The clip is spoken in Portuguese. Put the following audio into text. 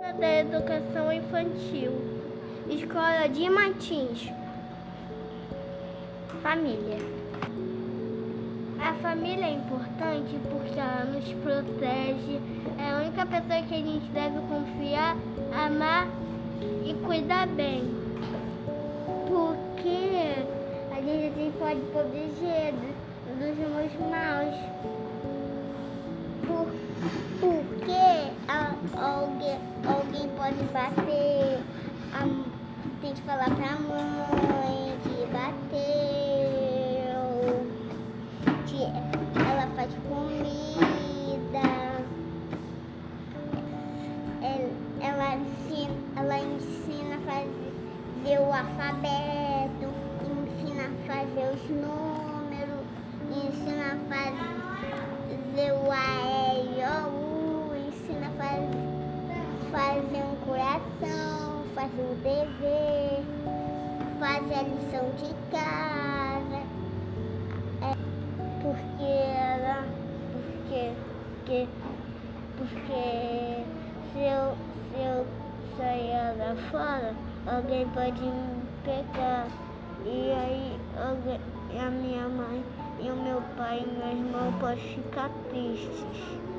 da educação infantil. Escola de Martins. Família. A família é importante porque ela nos protege. É a única pessoa que a gente deve confiar, amar e cuidar bem. Porque a gente pode proteger dos meus maus. Pode bater, a, tem que falar pra mãe que bateu, que ela faz comida, ela, ela, ensina, ela ensina a fazer o alfabeto, fazer um coração, fazer um dever, fazer a lição de casa. É, porque ela. Porque. Porque. Porque se eu, se eu sair lá fora, alguém pode me pegar. E aí alguém, a minha mãe e o meu pai e meu irmão podem ficar tristes.